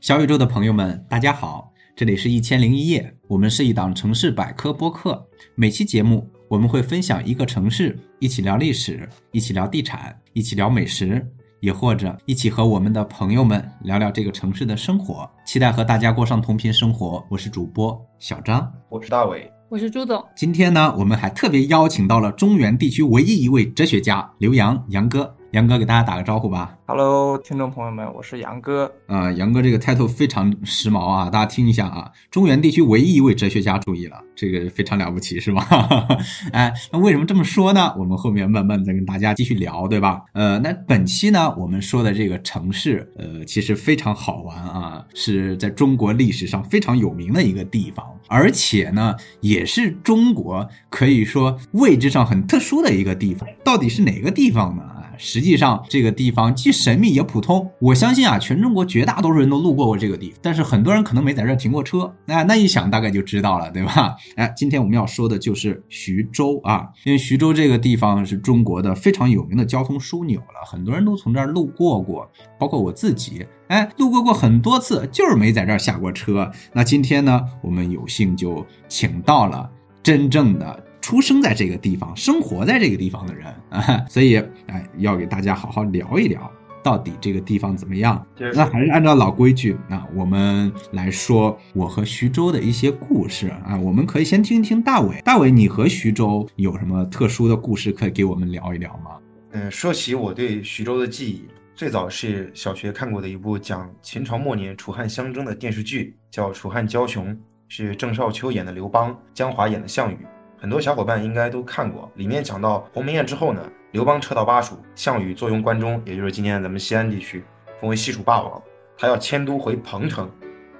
小宇宙的朋友们，大家好，这里是一千零一夜，我们是一档城市百科播客。每期节目我们会分享一个城市，一起聊历史，一起聊地产，一起聊美食，也或者一起和我们的朋友们聊聊这个城市的生活。期待和大家过上同频生活。我是主播小张，我是大伟，我是朱总。今天呢，我们还特别邀请到了中原地区唯一一位哲学家刘洋，杨哥。杨哥给大家打个招呼吧。Hello，听众朋友们，我是杨哥。啊，杨哥这个 title 非常时髦啊，大家听一下啊。中原地区唯一一位哲学家，注意了，这个非常了不起，是吧？哎，那为什么这么说呢？我们后面慢慢再跟大家继续聊，对吧？呃，那本期呢，我们说的这个城市，呃，其实非常好玩啊，是在中国历史上非常有名的一个地方，而且呢，也是中国可以说位置上很特殊的一个地方。到底是哪个地方呢？实际上，这个地方既神秘也普通。我相信啊，全中国绝大多数人都路过过这个地方，但是很多人可能没在这儿停过车。那那一想，大概就知道了，对吧？哎，今天我们要说的就是徐州啊，因为徐州这个地方是中国的非常有名的交通枢纽了，很多人都从这儿路过过，包括我自己，哎，路过过很多次，就是没在这儿下过车。那今天呢，我们有幸就请到了真正的。出生在这个地方、生活在这个地方的人啊，所以哎，要给大家好好聊一聊，到底这个地方怎么样？那还是按照老规矩，那我们来说我和徐州的一些故事啊。我们可以先听一听大伟，大伟，你和徐州有什么特殊的故事可以给我们聊一聊吗？嗯，说起我对徐州的记忆，最早是小学看过的一部讲秦朝末年楚汉相争的电视剧，叫《楚汉交雄》，是郑少秋演的刘邦，江华演的项羽。很多小伙伴应该都看过，里面讲到鸿门宴之后呢，刘邦撤到巴蜀，项羽坐拥关中，也就是今天咱们西安地区，封为西楚霸王。他要迁都回彭城，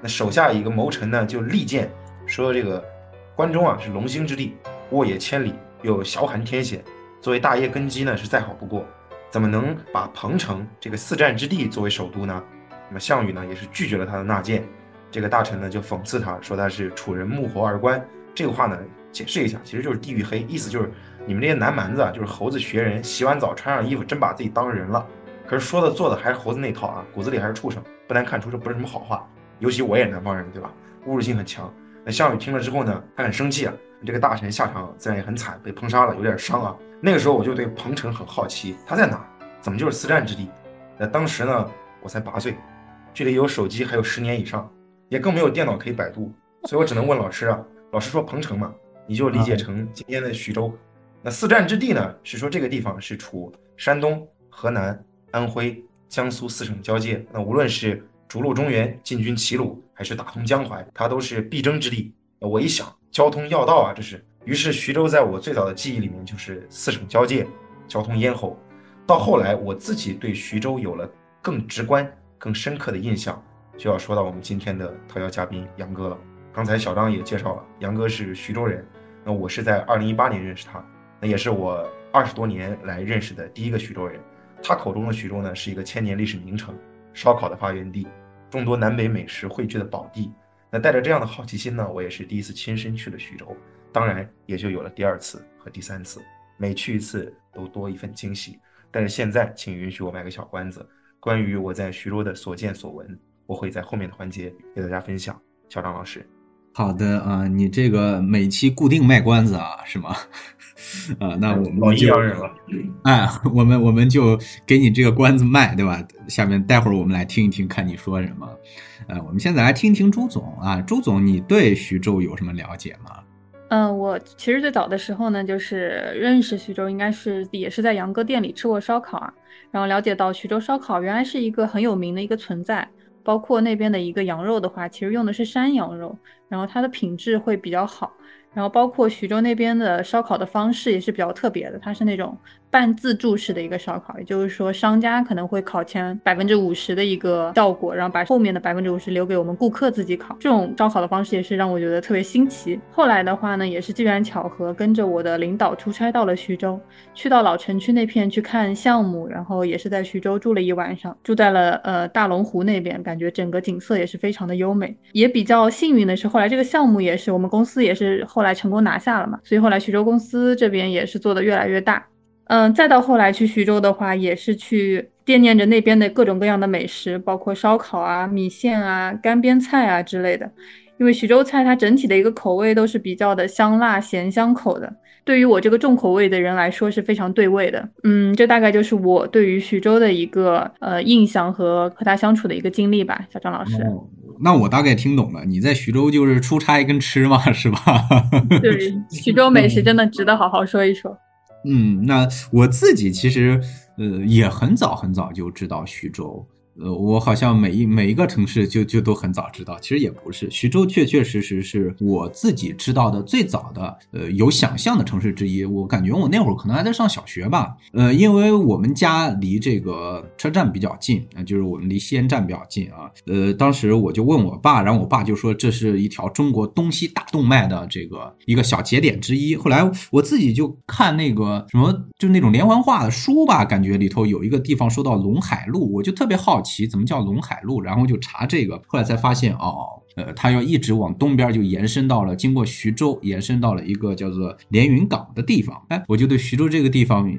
那手下一个谋臣呢，就力荐说这个关中啊是龙兴之地，沃野千里，又小寒天险，作为大业根基呢是再好不过，怎么能把彭城这个四战之地作为首都呢？那么项羽呢也是拒绝了他的纳谏，这个大臣呢就讽刺他说他是楚人穆侯二官，这个话呢。解释一下，其实就是地域黑，意思就是你们这些南蛮子啊，就是猴子学人，洗完澡穿上衣服，真把自己当人了。可是说的做的还是猴子那套啊，骨子里还是畜生，不难看出这不是什么好话。尤其我也南方人，对吧？侮辱性很强。那项羽听了之后呢，他很生气啊，这个大臣下场自然也很惨，被烹杀了，有点伤啊。那个时候我就对彭城很好奇，他在哪？怎么就是四战之地？那当时呢，我才八岁，距离有手机还有十年以上，也更没有电脑可以百度，所以我只能问老师啊。老师说彭城嘛。你就理解成今天的徐州，那四战之地呢？是说这个地方是处山东、河南、安徽、江苏四省交界。那无论是逐鹿中原、进军齐鲁，还是打通江淮，它都是必争之地。我一想，交通要道啊，这是。于是徐州在我最早的记忆里面就是四省交界，交通咽喉。到后来，我自己对徐州有了更直观、更深刻的印象，就要说到我们今天的特邀嘉宾杨哥了。刚才小张也介绍了，杨哥是徐州人。那我是在二零一八年认识他，那也是我二十多年来认识的第一个徐州人。他口中的徐州呢，是一个千年历史名城，烧烤的发源地，众多南北美食汇聚的宝地。那带着这样的好奇心呢，我也是第一次亲身去了徐州，当然也就有了第二次和第三次，每去一次都多一份惊喜。但是现在，请允许我卖个小关子，关于我在徐州的所见所闻，我会在后面的环节给大家分享。小张老师。好的啊，你这个每期固定卖关子啊，是吗？啊，那我们就哎，我们我们就给你这个关子卖，对吧？下面待会儿我们来听一听，看你说什么。呃，我们现在来听一听朱总啊，朱总，你对徐州有什么了解吗？嗯，我其实最早的时候呢，就是认识徐州，应该是也是在杨哥店里吃过烧烤啊，然后了解到徐州烧烤原来是一个很有名的一个存在。包括那边的一个羊肉的话，其实用的是山羊肉，然后它的品质会比较好。然后包括徐州那边的烧烤的方式也是比较特别的，它是那种。半自助式的一个烧烤，也就是说，商家可能会烤前百分之五十的一个效果，然后把后面的百分之五十留给我们顾客自己烤。这种烧烤的方式也是让我觉得特别新奇。后来的话呢，也是机缘巧合，跟着我的领导出差到了徐州，去到老城区那片去看项目，然后也是在徐州住了一晚上，住在了呃大龙湖那边，感觉整个景色也是非常的优美。也比较幸运的是，后来这个项目也是我们公司也是后来成功拿下了嘛，所以后来徐州公司这边也是做的越来越大。嗯，再到后来去徐州的话，也是去。惦念着那边的各种各样的美食，包括烧烤啊、米线啊、干煸菜啊之类的。因为徐州菜它整体的一个口味都是比较的香辣咸香口的，对于我这个重口味的人来说是非常对味的。嗯，这大概就是我对于徐州的一个呃印象和和他相处的一个经历吧，小张老师。哦，那我大概听懂了，你在徐州就是出差跟吃嘛，是吧？对，徐州美食真的值得好好说一说。嗯，那我自己其实呃也很早很早就知道徐州。呃，我好像每一每一个城市就就都很早知道，其实也不是，徐州确确实实是我自己知道的最早的呃有想象的城市之一。我感觉我那会儿可能还在上小学吧，呃，因为我们家离这个车站比较近啊，就是我们离西安站比较近啊。呃，当时我就问我爸，然后我爸就说这是一条中国东西大动脉的这个一个小节点之一。后来我自己就看那个什么，就那种连环画的书吧，感觉里头有一个地方说到陇海路，我就特别好奇。怎么叫陇海路？然后就查这个，后来才发现哦。呃，它要一直往东边就延伸到了，经过徐州，延伸到了一个叫做连云港的地方。哎，我就对徐州这个地方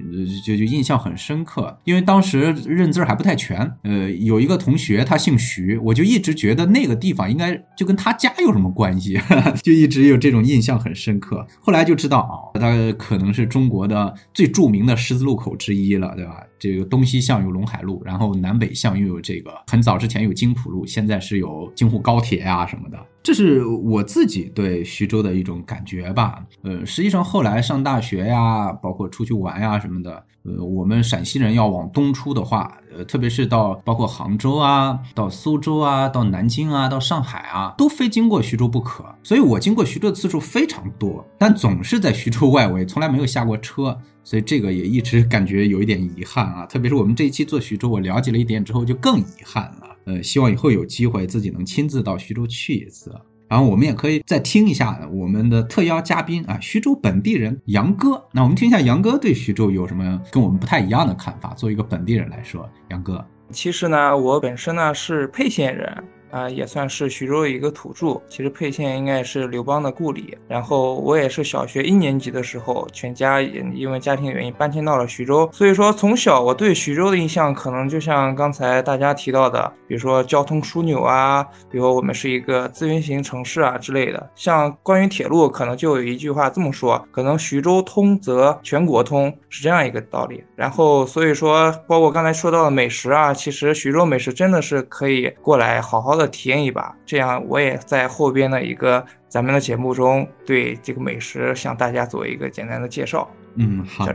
就就印象很深刻，因为当时认字还不太全。呃，有一个同学他姓徐，我就一直觉得那个地方应该就跟他家有什么关系，就一直有这种印象很深刻。后来就知道啊，它可能是中国的最著名的十字路口之一了，对吧？这个东西向有陇海路，然后南北向又有这个很早之前有京浦路，现在是有京沪高铁啊。啊什么的，这是我自己对徐州的一种感觉吧。呃，实际上后来上大学呀，包括出去玩呀什么的，呃，我们陕西人要往东出的话，呃，特别是到包括杭州啊，到苏州啊，到南京啊，到上海啊，都非经过徐州不可。所以我经过徐州的次数非常多，但总是在徐州外围，从来没有下过车。所以这个也一直感觉有一点遗憾啊。特别是我们这一期做徐州，我了解了一点之后，就更遗憾了。呃，希望以后有机会自己能亲自到徐州去一次，然后我们也可以再听一下我们的特邀嘉宾啊，徐州本地人杨哥。那我们听一下杨哥对徐州有什么跟我们不太一样的看法。作为一个本地人来说，杨哥，其实呢，我本身呢是沛县人。啊，也算是徐州的一个土著。其实沛县应该是刘邦的故里。然后我也是小学一年级的时候，全家也因为家庭原因搬迁到了徐州。所以说，从小我对徐州的印象，可能就像刚才大家提到的，比如说交通枢纽啊，比如我们是一个资源型城市啊之类的。像关于铁路，可能就有一句话这么说：可能徐州通则全国通，是这样一个道理。然后所以说，包括刚才说到的美食啊，其实徐州美食真的是可以过来好好的。体验一把，这样我也在后边的一个咱们的节目中，对这个美食向大家做一个简单的介绍。嗯，好的，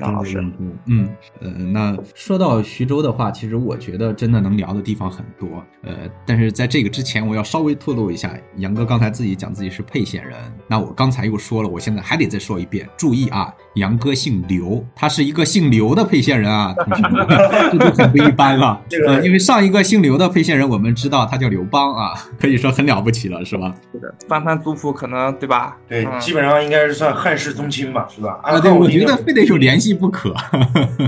嗯，呃，那说到徐州的话，其实我觉得真的能聊的地方很多，呃，但是在这个之前，我要稍微透露一下，杨哥刚才自己讲自己是沛县人，那我刚才又说了，我现在还得再说一遍，注意啊，杨哥姓刘，他是一个姓刘的沛县人啊，同学们，这就很不一般了，呃，因为上一个姓刘的沛县人，我们知道他叫刘邦啊，可以说很了不起了，是吧？是的，翻翻族谱可能对吧？对，基本上应该是算汉室宗亲吧，是吧？啊，对，我觉得。非得有联系不可，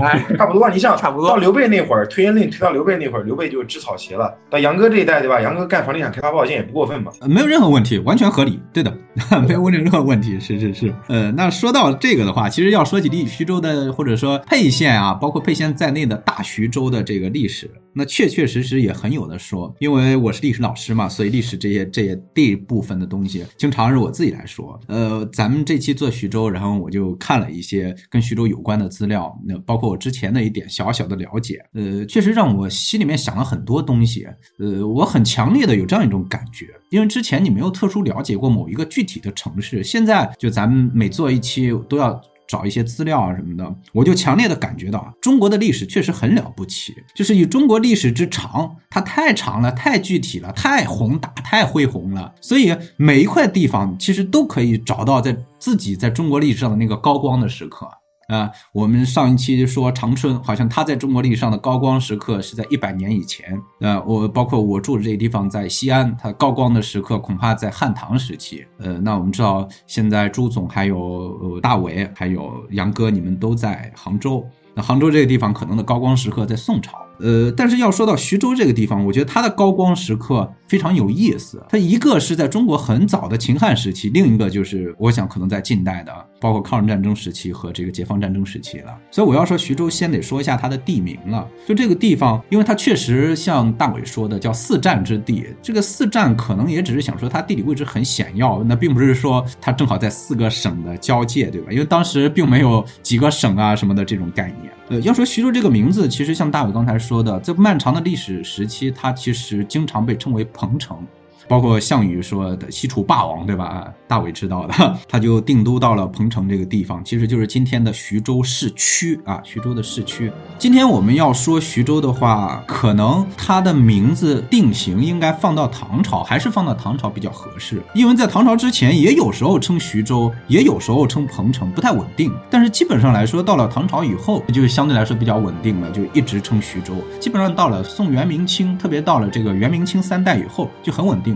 哎，差不多。你像差不多到刘备那会儿，推恩令推到刘备那会儿，刘备就织草鞋了。到杨哥这一代，对吧？杨哥干房地产开发报线也不过分吧？没有任何问题，完全合理。对的，没有问任何问题。是是是。呃，那说到这个的话，其其实要说起历徐州的，或者说沛县啊，包括沛县在内的大徐州的这个历史。那确确实实也很有的说，因为我是历史老师嘛，所以历史这些这些这部分的东西，经常是我自己来说。呃，咱们这期做徐州，然后我就看了一些跟徐州有关的资料，那包括我之前的一点小小的了解，呃，确实让我心里面想了很多东西。呃，我很强烈的有这样一种感觉，因为之前你没有特殊了解过某一个具体的城市，现在就咱们每做一期都要。找一些资料啊什么的，我就强烈的感觉到啊，中国的历史确实很了不起，就是以中国历史之长，它太长了，太具体了，太宏大，太恢宏了，所以每一块地方其实都可以找到在自己在中国历史上的那个高光的时刻。啊，我们上一期说长春，好像它在中国历史上的高光时刻是在一百年以前。呃，我包括我住的这个地方在西安，它高光的时刻恐怕在汉唐时期。呃，那我们知道现在朱总还有大伟还有杨哥，你们都在杭州。那杭州这个地方可能的高光时刻在宋朝。呃，但是要说到徐州这个地方，我觉得它的高光时刻非常有意思。它一个是在中国很早的秦汉时期，另一个就是我想可能在近代的。包括抗日战争时期和这个解放战争时期了。所以我要说徐州，先得说一下它的地名了。就这个地方，因为它确实像大伟说的叫四战之地，这个四战可能也只是想说它地理位置很险要，那并不是说它正好在四个省的交界，对吧？因为当时并没有几个省啊什么的这种概念。呃，要说徐州这个名字，其实像大伟刚才说的，在漫长的历史时期，它其实经常被称为彭城。包括项羽说的西楚霸王，对吧？大伟知道的，他就定都到了彭城这个地方，其实就是今天的徐州市区啊，徐州的市区。今天我们要说徐州的话，可能它的名字定型应该放到唐朝，还是放到唐朝比较合适，因为在唐朝之前也有时候称徐州，也有时候称彭城，不太稳定。但是基本上来说，到了唐朝以后，就相对来说比较稳定了，就一直称徐州。基本上到了宋元明清，特别到了这个元明清三代以后，就很稳定。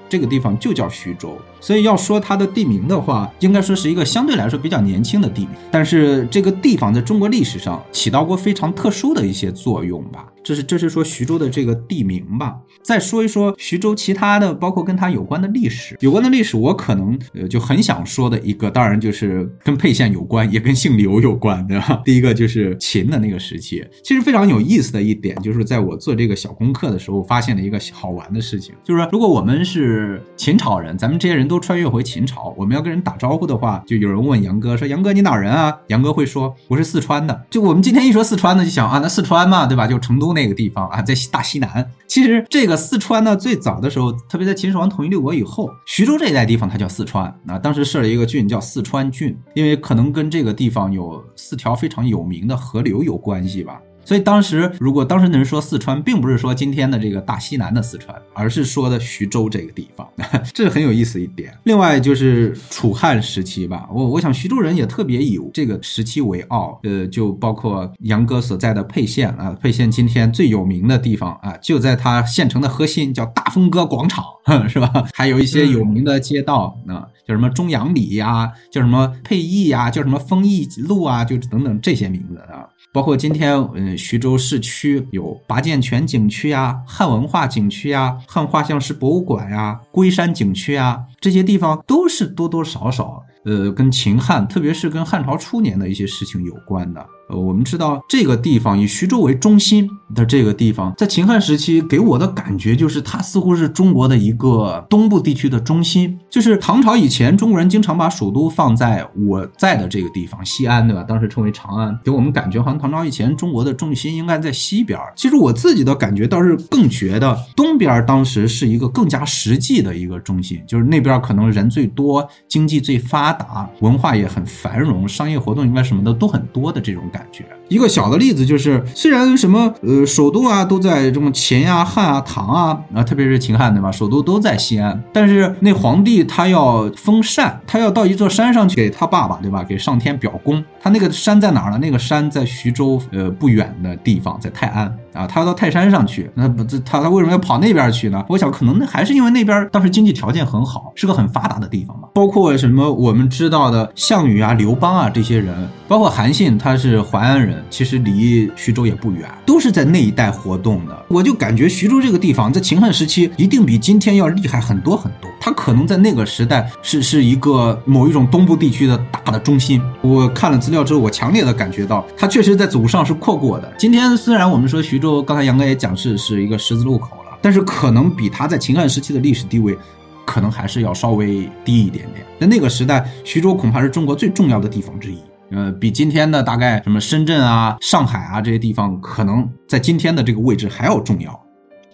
这个地方就叫徐州，所以要说它的地名的话，应该说是一个相对来说比较年轻的地名。但是这个地方在中国历史上起到过非常特殊的一些作用吧。这是这是说徐州的这个地名吧。再说一说徐州其他的，包括跟它有关的历史，有关的历史，我可能呃就很想说的一个，当然就是跟沛县有关，也跟姓刘有关，对吧？第一个就是秦的那个时期，其实非常有意思的一点，就是在我做这个小功课的时候，发现了一个好玩的事情，就是说如果我们是是秦朝人，咱们这些人都穿越回秦朝，我们要跟人打招呼的话，就有人问杨哥说：“杨哥你哪人啊？”杨哥会说：“我是四川的。”就我们今天一说四川呢，就想啊，那四川嘛，对吧？就成都那个地方啊，在大西南。其实这个四川呢，最早的时候，特别在秦始皇统一六国以后，徐州这一带地方它叫四川啊。当时设了一个郡叫四川郡，因为可能跟这个地方有四条非常有名的河流有关系吧。所以当时，如果当时的人说四川，并不是说今天的这个大西南的四川，而是说的徐州这个地方，这是很有意思一点。另外就是楚汉时期吧，我我想徐州人也特别以这个时期为傲，呃，就包括杨哥所在的沛县啊，沛县今天最有名的地方啊，就在它县城的核心，叫大风歌广场，是吧？还有一些有名的街道啊，叫什么中阳里呀，叫什么沛邑呀，叫什么丰邑路啊，就等等这些名字啊。包括今天，嗯，徐州市区有拔剑泉景区呀、汉文化景区呀、汉画像石博物馆呀、龟山景区呀，这些地方都是多多少少，呃，跟秦汉，特别是跟汉朝初年的一些事情有关的。我们知道这个地方以徐州为中心的这个地方，在秦汉时期给我的感觉就是它似乎是中国的一个东部地区的中心。就是唐朝以前，中国人经常把首都放在我在的这个地方西安，对吧？当时称为长安，给我们感觉好像唐朝以前中国的重心应该在西边。其实我自己的感觉倒是更觉得东边当时是一个更加实际的一个中心，就是那边可能人最多，经济最发达，文化也很繁荣，商业活动应该什么的都很多的这种感。感觉。一个小的例子就是，虽然什么呃首都啊都在这种秦啊汉啊唐啊啊，特别是秦汉对吧？首都都在西安，但是那皇帝他要封禅，他要到一座山上去给他爸爸对吧？给上天表功。他那个山在哪儿呢？那个山在徐州呃不远的地方，在泰安啊。他要到泰山上去，那不这他他为什么要跑那边去呢？我想可能那还是因为那边当时经济条件很好，是个很发达的地方嘛。包括什么我们知道的项羽啊、刘邦啊这些人，包括韩信，他是淮安人。其实离徐州也不远，都是在那一带活动的。我就感觉徐州这个地方在秦汉时期一定比今天要厉害很多很多。它可能在那个时代是是一个某一种东部地区的大的中心。我看了资料之后，我强烈的感觉到它确实在祖上是扩过的。今天虽然我们说徐州，刚才杨哥也讲是是一个十字路口了，但是可能比它在秦汉时期的历史地位，可能还是要稍微低一点点。在那个时代，徐州恐怕是中国最重要的地方之一。呃，比今天的大概什么深圳啊、上海啊这些地方，可能在今天的这个位置还要重要。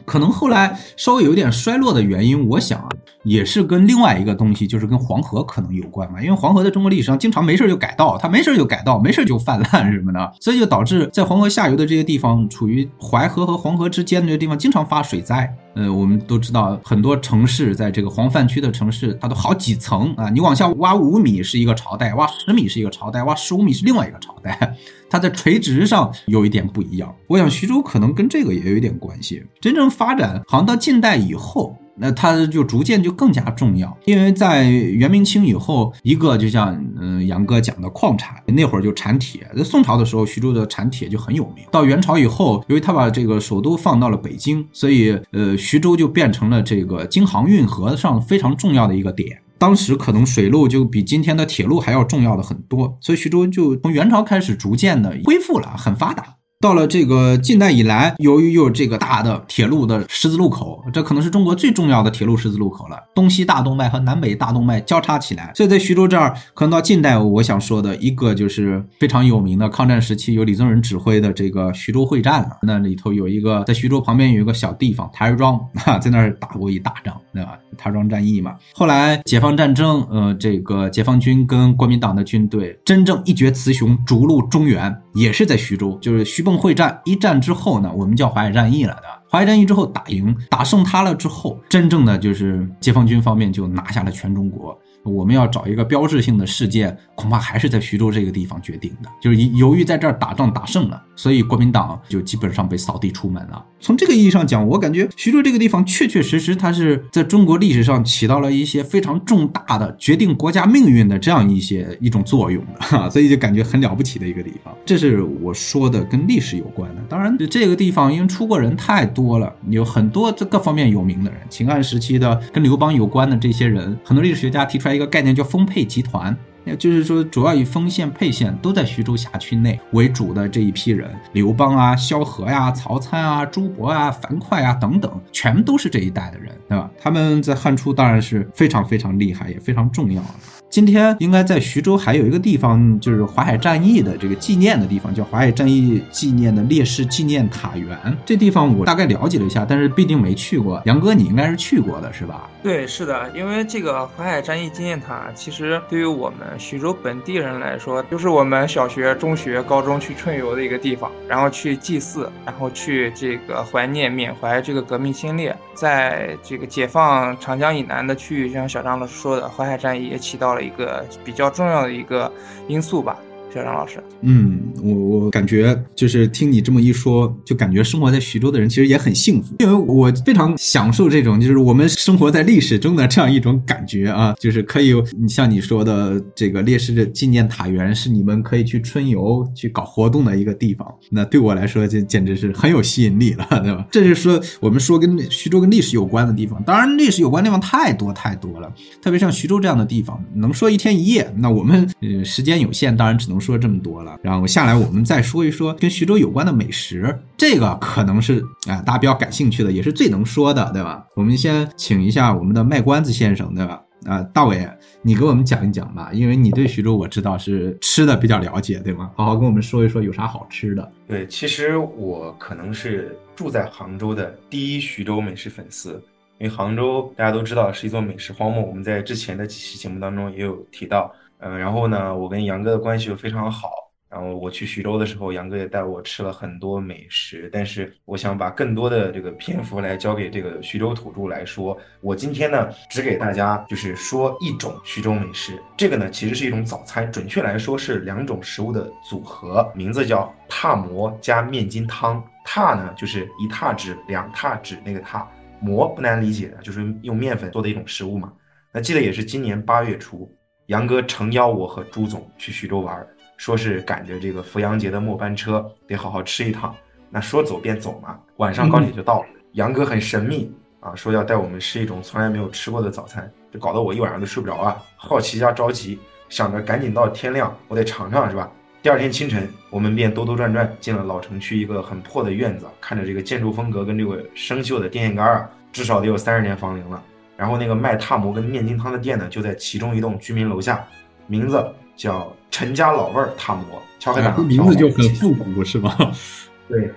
可能后来稍微有点衰落的原因，我想啊，也是跟另外一个东西，就是跟黄河可能有关嘛。因为黄河在中国历史上经常没事就改道，它没事就改道，没事就泛滥什么的，所以就导致在黄河下游的这些地方，处于淮河和黄河之间的这些地方，经常发水灾。呃，我们都知道很多城市在这个黄泛区的城市，它都好几层啊，你往下挖五米是一个朝代，挖十米是一个朝代，挖十五米是另外一个朝代。它在垂直上有一点不一样，我想徐州可能跟这个也有一点关系。真正发展好像到近代以后，那它就逐渐就更加重要，因为在元明清以后，一个就像嗯杨哥讲的矿产，那会儿就产铁。在宋朝的时候，徐州的产铁就很有名。到元朝以后，由于他把这个首都放到了北京，所以呃徐州就变成了这个京杭运河上非常重要的一个点。当时可能水路就比今天的铁路还要重要的很多，所以徐州就从元朝开始逐渐的恢复了，很发达。到了这个近代以来，由于有这个大的铁路的十字路口，这可能是中国最重要的铁路十字路口了。东西大动脉和南北大动脉交叉起来，所以在徐州这儿，可能到近代，我想说的一个就是非常有名的抗战时期由李宗仁指挥的这个徐州会战了。那里头有一个在徐州旁边有一个小地方台儿庄，哈，在那儿打过一大仗，对吧？台儿庄战役嘛。后来解放战争，呃，这个解放军跟国民党的军队真正一决雌雄，逐鹿中原，也是在徐州，就是徐。蚌会战一战之后呢，我们叫淮海战役了，对？淮海战役之后打赢、打胜他了之后，真正的就是解放军方面就拿下了全中国。我们要找一个标志性的事件，恐怕还是在徐州这个地方决定的。就是由于在这儿打仗打胜了，所以国民党就基本上被扫地出门了。从这个意义上讲，我感觉徐州这个地方确确实实，它是在中国历史上起到了一些非常重大的决定国家命运的这样一些一种作用的，哈，所以就感觉很了不起的一个地方。这是我说的跟历史有关的。当然，这个地方因为出过人太多了，有很多这各方面有名的人，秦汉时期的跟刘邦有关的这些人，很多历史学家提出来一个概念叫丰沛集团。就是说，主要以丰县、沛县都在徐州辖区内为主的这一批人，刘邦啊、萧何呀、曹参啊、朱伯啊、樊哙啊等等，全都是这一代的人，对吧？他们在汉初当然是非常非常厉害，也非常重要。今天应该在徐州还有一个地方，就是淮海战役的这个纪念的地方，叫淮海战役纪念的烈士纪念塔园。这地方我大概了解了一下，但是毕竟没去过。杨哥，你应该是去过的，是吧？对，是的，因为这个淮海战役纪念塔，其实对于我们徐州本地人来说，就是我们小学、中学、高中去春游的一个地方，然后去祭祀，然后去这个怀念、缅怀这个革命先烈。在这个解放长江以南的区域，就像小张老师说的，淮海战役也起到了一个比较重要的一个因素吧。小张老师，嗯，我我感觉就是听你这么一说，就感觉生活在徐州的人其实也很幸福，因为我非常享受这种就是我们生活在历史中的这样一种感觉啊，就是可以，你像你说的这个烈士的纪念塔园是你们可以去春游去搞活动的一个地方，那对我来说就简直是很有吸引力了，对吧？这是说我们说跟徐州跟历史有关的地方，当然历史有关地方太多太多了，特别像徐州这样的地方，能说一天一夜，那我们呃时间有限，当然只能。说这么多了，然后下来我们再说一说跟徐州有关的美食，这个可能是啊大家比较感兴趣的，也是最能说的，对吧？我们先请一下我们的卖关子先生，对吧？啊，大伟，你给我们讲一讲吧，因为你对徐州我知道是吃的比较了解，对吗？好好跟我们说一说有啥好吃的。对，其实我可能是住在杭州的第一徐州美食粉丝，因为杭州大家都知道是一座美食荒漠，我们在之前的几期节目当中也有提到。嗯，然后呢，我跟杨哥的关系又非常好。然后我去徐州的时候，杨哥也带我吃了很多美食。但是我想把更多的这个篇幅来交给这个徐州土著来说。我今天呢，只给大家就是说一种徐州美食。这个呢，其实是一种早餐，准确来说是两种食物的组合，名字叫踏馍加面筋汤。踏呢，就是一踏纸两踏纸那个踏。馍不难理解的，就是用面粉做的一种食物嘛。那记得也是今年八月初。杨哥诚邀我和朱总去徐州玩，说是赶着这个扶阳节的末班车，得好好吃一趟。那说走便走嘛，晚上高铁就到了。杨哥很神秘啊，说要带我们吃一种从来没有吃过的早餐，就搞得我一晚上都睡不着啊。好奇加着急，想着赶紧到天亮，我得尝尝是吧？第二天清晨，我们便兜兜转转进了老城区一个很破的院子，看着这个建筑风格跟这个生锈的电线杆啊，至少得有三十年房龄了。然后那个卖踏馍跟面筋汤的店呢，就在其中一栋居民楼下，名字叫陈家老味儿踏馍。敲开门，名字就很复古，是吗？对，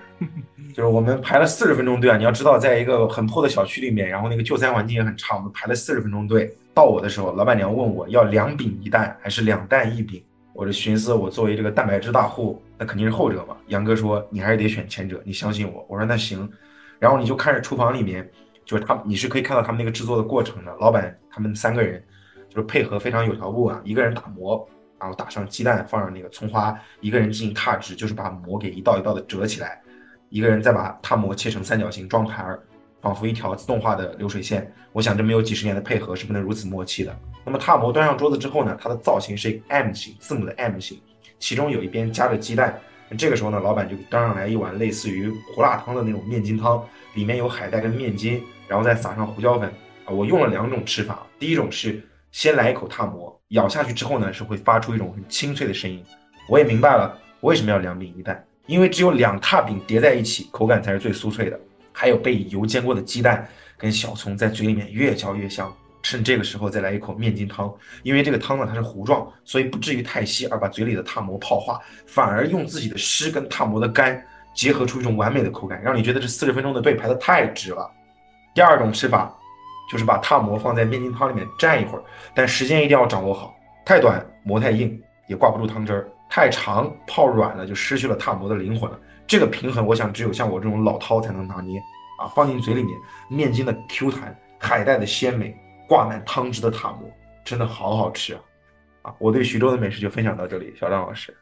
就是我们排了四十分钟队啊！你要知道，在一个很破的小区里面，然后那个就餐环境也很差，我们排了四十分钟队。到我的时候，老板娘问我要两饼一蛋还是两蛋一饼，我就寻思，我作为这个蛋白质大户，那肯定是后者嘛。杨哥说你还是得选前者，你相信我。我说那行，然后你就看着厨房里面。就是他，你是可以看到他们那个制作的过程的。老板他们三个人就是配合非常有条不紊，一个人打磨，然后打上鸡蛋，放上那个葱花，一个人进行踏制，就是把馍给一道一道的折起来，一个人再把踏馍切成三角形装盘儿，仿佛一条自动化的流水线。我想这没有几十年的配合是不能如此默契的。那么踏馍端上桌子之后呢，它的造型是一个 M 型，字母的 M 型，其中有一边夹着鸡蛋。这个时候呢，老板就端上来一碗类似于胡辣汤的那种面筋汤，里面有海带跟面筋。然后再撒上胡椒粉啊！我用了两种吃法，第一种是先来一口踏馍，咬下去之后呢，是会发出一种很清脆的声音。我也明白了为什么要两饼一蛋，因为只有两踏饼叠在一起，口感才是最酥脆的。还有被油煎过的鸡蛋跟小葱在嘴里面越嚼越香。趁这个时候再来一口面筋汤，因为这个汤呢它是糊状，所以不至于太稀而把嘴里的踏馍泡化，反而用自己的湿跟踏馍的干结合出一种完美的口感，让你觉得这四十分钟的队排的太值了。第二种吃法就是把踏馍放在面筋汤里面蘸一会儿，但时间一定要掌握好，太短馍太硬也挂不住汤汁儿，太长泡软了就失去了踏馍的灵魂了。这个平衡，我想只有像我这种老饕才能拿捏啊！放进嘴里面，面筋的 Q 弹，海带的鲜美，挂满汤汁的塔馍，真的好好吃啊！啊，我对徐州的美食就分享到这里，小张老师。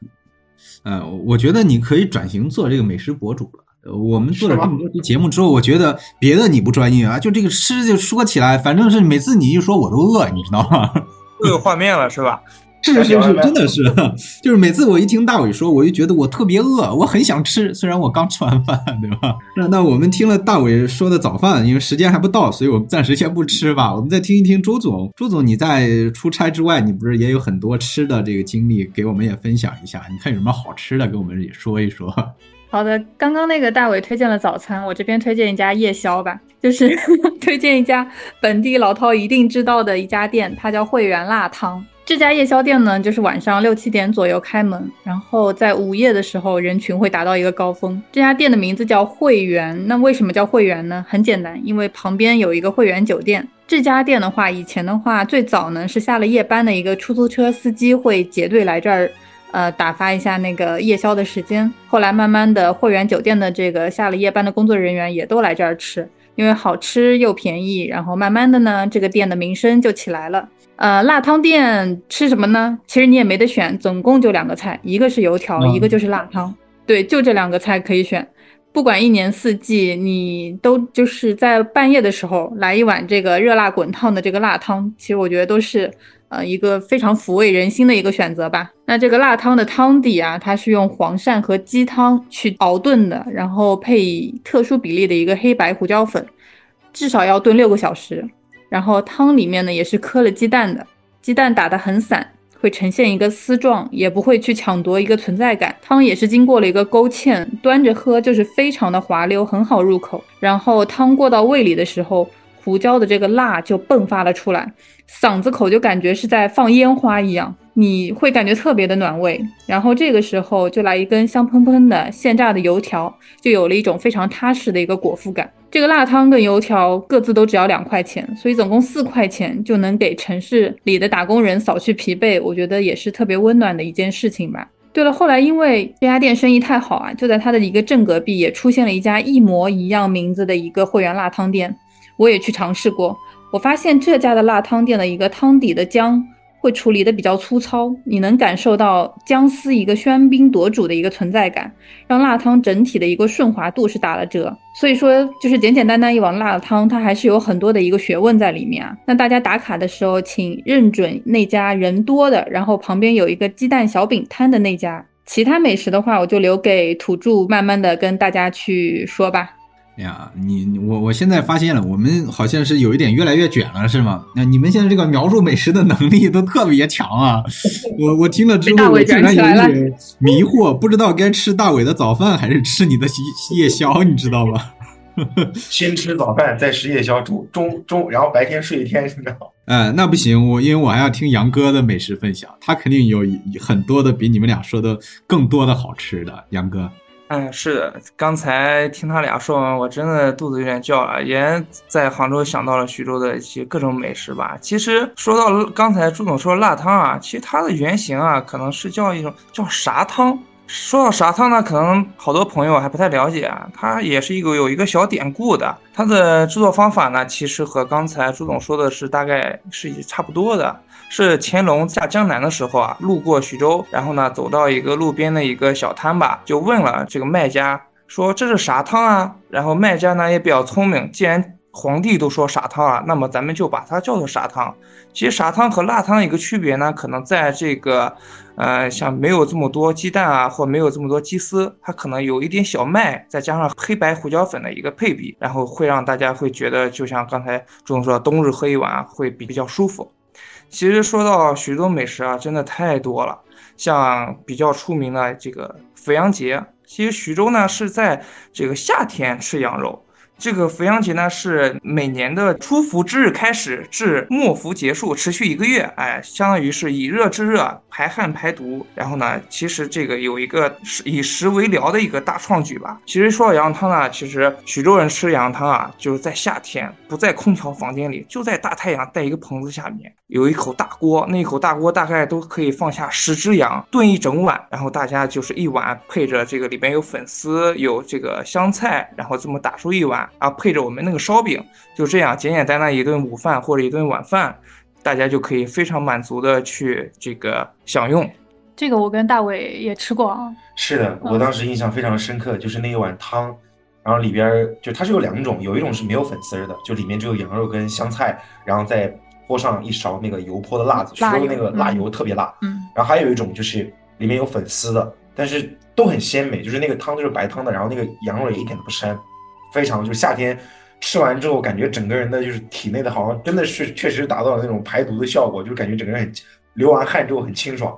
嗯，我觉得你可以转型做这个美食博主了。我们做了这么多期节目之后，我觉得别的你不专业啊，就这个吃就说起来，反正是每次你一说我都饿，你知道吗？都有画面了是吧？是是是，真的是，就是每次我一听大伟说，我就觉得我特别饿，我很想吃。虽然我刚吃完饭，对吧？那那我们听了大伟说的早饭，因为时间还不到，所以我们暂时先不吃吧。我们再听一听周总。周总，你在出差之外，你不是也有很多吃的这个经历，给我们也分享一下？你看有什么好吃的，给我们也说一说。好的，刚刚那个大伟推荐了早餐，我这边推荐一家夜宵吧，就是 推荐一家本地老饕一定知道的一家店，它叫汇源辣汤。这家夜宵店呢，就是晚上六七点左右开门，然后在午夜的时候人群会达到一个高峰。这家店的名字叫汇源，那为什么叫汇源呢？很简单，因为旁边有一个汇源酒店。这家店的话，以前的话最早呢是下了夜班的一个出租车司机会结队来这儿，呃，打发一下那个夜宵的时间。后来慢慢的，汇源酒店的这个下了夜班的工作人员也都来这儿吃，因为好吃又便宜。然后慢慢的呢，这个店的名声就起来了。呃，辣汤店吃什么呢？其实你也没得选，总共就两个菜，一个是油条，一个就是辣汤。对，就这两个菜可以选。不管一年四季，你都就是在半夜的时候来一碗这个热辣滚烫的这个辣汤，其实我觉得都是呃一个非常抚慰人心的一个选择吧。那这个辣汤的汤底啊，它是用黄鳝和鸡汤去熬炖的，然后配特殊比例的一个黑白胡椒粉，至少要炖六个小时。然后汤里面呢也是磕了鸡蛋的，鸡蛋打得很散，会呈现一个丝状，也不会去抢夺一个存在感。汤也是经过了一个勾芡，端着喝就是非常的滑溜，很好入口。然后汤过到胃里的时候，胡椒的这个辣就迸发了出来，嗓子口就感觉是在放烟花一样，你会感觉特别的暖胃。然后这个时候就来一根香喷喷的现炸的油条，就有了一种非常踏实的一个果腹感。这个辣汤跟油条各自都只要两块钱，所以总共四块钱就能给城市里的打工人扫去疲惫，我觉得也是特别温暖的一件事情吧。对了，后来因为这家店生意太好啊，就在它的一个正隔壁也出现了一家一模一样名字的一个会员辣汤店，我也去尝试过，我发现这家的辣汤店的一个汤底的姜。会处理的比较粗糙，你能感受到姜丝一个喧宾夺主的一个存在感，让辣汤整体的一个顺滑度是打了折。所以说，就是简简单单一碗辣汤，它还是有很多的一个学问在里面啊。那大家打卡的时候，请认准那家人多的，然后旁边有一个鸡蛋小饼摊的那家。其他美食的话，我就留给土著慢慢的跟大家去说吧。呀，你我我现在发现了，我们好像是有一点越来越卷了，是吗？那你们现在这个描述美食的能力都特别强啊！我我听了之后，我竟然有一点迷惑，不知道该吃大伟的早饭还是吃你的夜宵，你知道吗？先吃早饭，再吃夜宵，中中中，然后白天睡一天，知道吗？哎，那不行，我因为我还要听杨哥的美食分享，他肯定有很多的比你们俩说的更多的好吃的，杨哥。嗯，是的，刚才听他俩说完，我真的肚子有点叫了，也在杭州想到了徐州的一些各种美食吧。其实说到刚才朱总说辣汤啊，其实它的原型啊，可能是叫一种叫啥汤。说到啥汤呢，可能好多朋友还不太了解啊，它也是一个有一个小典故的。它的制作方法呢，其实和刚才朱总说的是大概是差不多的。是乾隆下江南的时候啊，路过徐州，然后呢，走到一个路边的一个小摊吧，就问了这个卖家，说这是啥汤啊？然后卖家呢也比较聪明，既然皇帝都说傻汤啊，那么咱们就把它叫做傻汤。其实傻汤和辣汤一个区别呢，可能在这个，呃，像没有这么多鸡蛋啊，或没有这么多鸡丝，它可能有一点小麦，再加上黑白胡椒粉的一个配比，然后会让大家会觉得，就像刚才朱总说，冬日喝一碗会比比较舒服。其实说到徐州美食啊，真的太多了，像比较出名的这个肥羊节，其实徐州呢是在这个夏天吃羊肉。这个肥羊节呢，是每年的初伏之日开始至末伏结束，持续一个月。哎，相当于是以热制热，排汗排毒。然后呢，其实这个有一个以食为疗的一个大创举吧。其实说到羊汤呢，其实徐州人吃羊汤啊，就是在夏天不在空调房间里，就在大太阳带一个棚子下面，有一口大锅，那一口大锅大概都可以放下十只羊，炖一整晚。然后大家就是一碗配着这个里边有粉丝，有这个香菜，然后这么打出一碗。啊，配着我们那个烧饼，就这样简简单单一顿午饭或者一顿晚饭，大家就可以非常满足的去这个享用。这个我跟大伟也吃过啊。是的，我当时印象非常深刻，就是那一碗汤，然后里边就它是有两种，有一种是没有粉丝的，就里面只有羊肉跟香菜，然后再泼上一勺那个油泼的辣子，徐州那个辣油特别辣。嗯。然后还有一种就是里面有粉丝的，但是都很鲜美，就是那个汤就是白汤的，然后那个羊肉也一点都不膻。非常就是夏天吃完之后，感觉整个人的就是体内的好像真的是确实达到了那种排毒的效果，就感觉整个人很流完汗之后很清爽。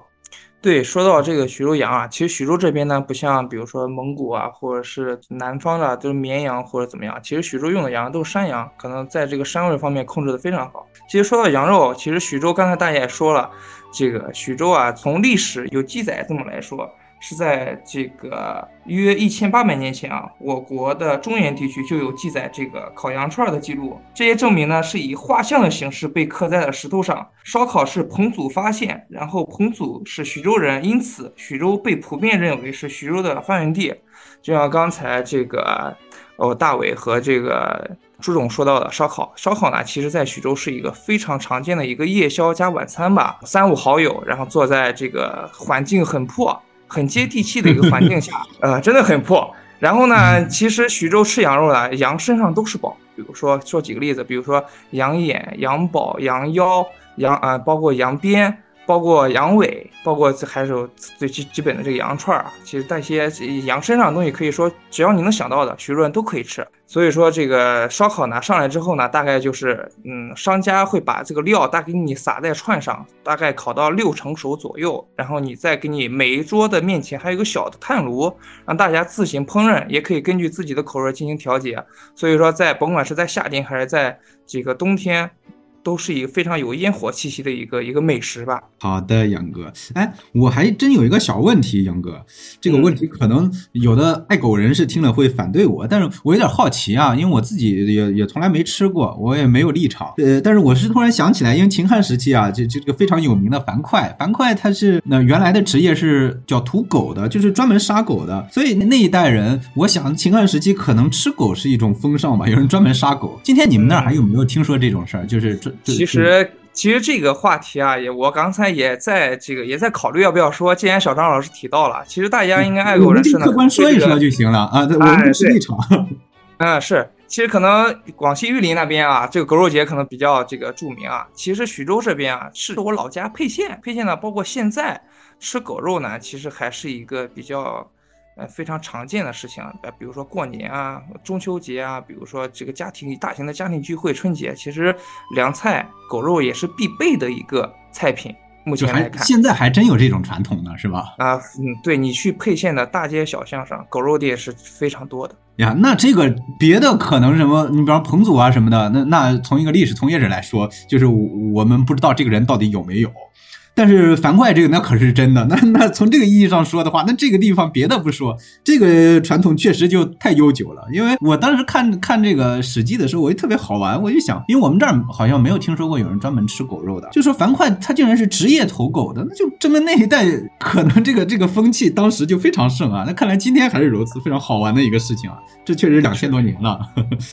对，说到这个徐州羊啊，其实徐州这边呢，不像比如说蒙古啊，或者是南方的都是绵羊或者怎么样，其实徐州用的羊都是山羊，可能在这个膻味方面控制的非常好。其实说到羊肉，其实徐州刚才大家也说了，这个徐州啊，从历史有记载这么来说。是在这个约一千八百年前啊，我国的中原地区就有记载这个烤羊串的记录。这些证明呢，是以画像的形式被刻在了石头上。烧烤是彭祖发现，然后彭祖是徐州人，因此徐州被普遍认为是徐州的发源地。就像刚才这个哦，大伟和这个朱总说到的烧烤，烧烤呢，其实在徐州是一个非常常见的一个夜宵加晚餐吧。三五好友，然后坐在这个环境很破。很接地气的一个环境下，呃，真的很破。然后呢，其实徐州吃羊肉呢，羊身上都是宝。比如说，说几个例子，比如说羊眼、羊宝、羊腰、羊啊，包括羊鞭。包括羊尾，包括这还是最基基本的这个羊串儿啊，其实带些羊身上的东西，可以说只要你能想到的，徐州人都可以吃。所以说这个烧烤呢上来之后呢，大概就是嗯，商家会把这个料大给你撒在串上，大概烤到六成熟左右，然后你再给你每一桌的面前还有一个小的炭炉，让大家自行烹饪，也可以根据自己的口味进行调节。所以说在甭管是在夏天还是在这个冬天。都是一个非常有烟火气息的一个一个美食吧。好的，杨哥，哎，我还真有一个小问题，杨哥，这个问题可能有的爱狗人士听了会反对我，但是我有点好奇啊，因为我自己也也从来没吃过，我也没有立场。呃，但是我是突然想起来，因为秦汉时期啊，这这个非常有名的樊哙，樊哙他是那原来的职业是叫屠狗的，就是专门杀狗的，所以那一代人，我想秦汉时期可能吃狗是一种风尚吧，有人专门杀狗。今天你们那儿还有没有听说这种事儿？就是这。其实，其实这个话题啊，也我刚才也在这个也在考虑要不要说。既然小张老师提到了，其实大家应该爱狗人士呢，客观说一说就行了啊。我们是立场。嗯，是。其实可能广西玉林那边啊，这个狗肉节可能比较这个著名啊。其实徐州这边啊，是我老家沛县，沛县呢，包括现在吃狗肉呢，其实还是一个比较。呃，非常常见的事情，呃，比如说过年啊、中秋节啊，比如说这个家庭大型的家庭聚会、春节，其实凉菜狗肉也是必备的一个菜品。目前来看，现在还真有这种传统呢，是吧？啊，嗯，对你去沛县的大街小巷上，狗肉店是非常多的呀。那这个别的可能什么，你比方彭祖啊什么的，那那从一个历史从业者来说，就是我们不知道这个人到底有没有。但是樊哙这个那可是真的，那那从这个意义上说的话，那这个地方别的不说，这个传统确实就太悠久了。因为我当时看看这个《史记》的时候，我就特别好玩，我就想，因为我们这儿好像没有听说过有人专门吃狗肉的，就说樊哙他竟然是职业投狗的，那就证明那一代可能这个这个风气当时就非常盛啊。那看来今天还是如此，非常好玩的一个事情啊。这确实两千多年了。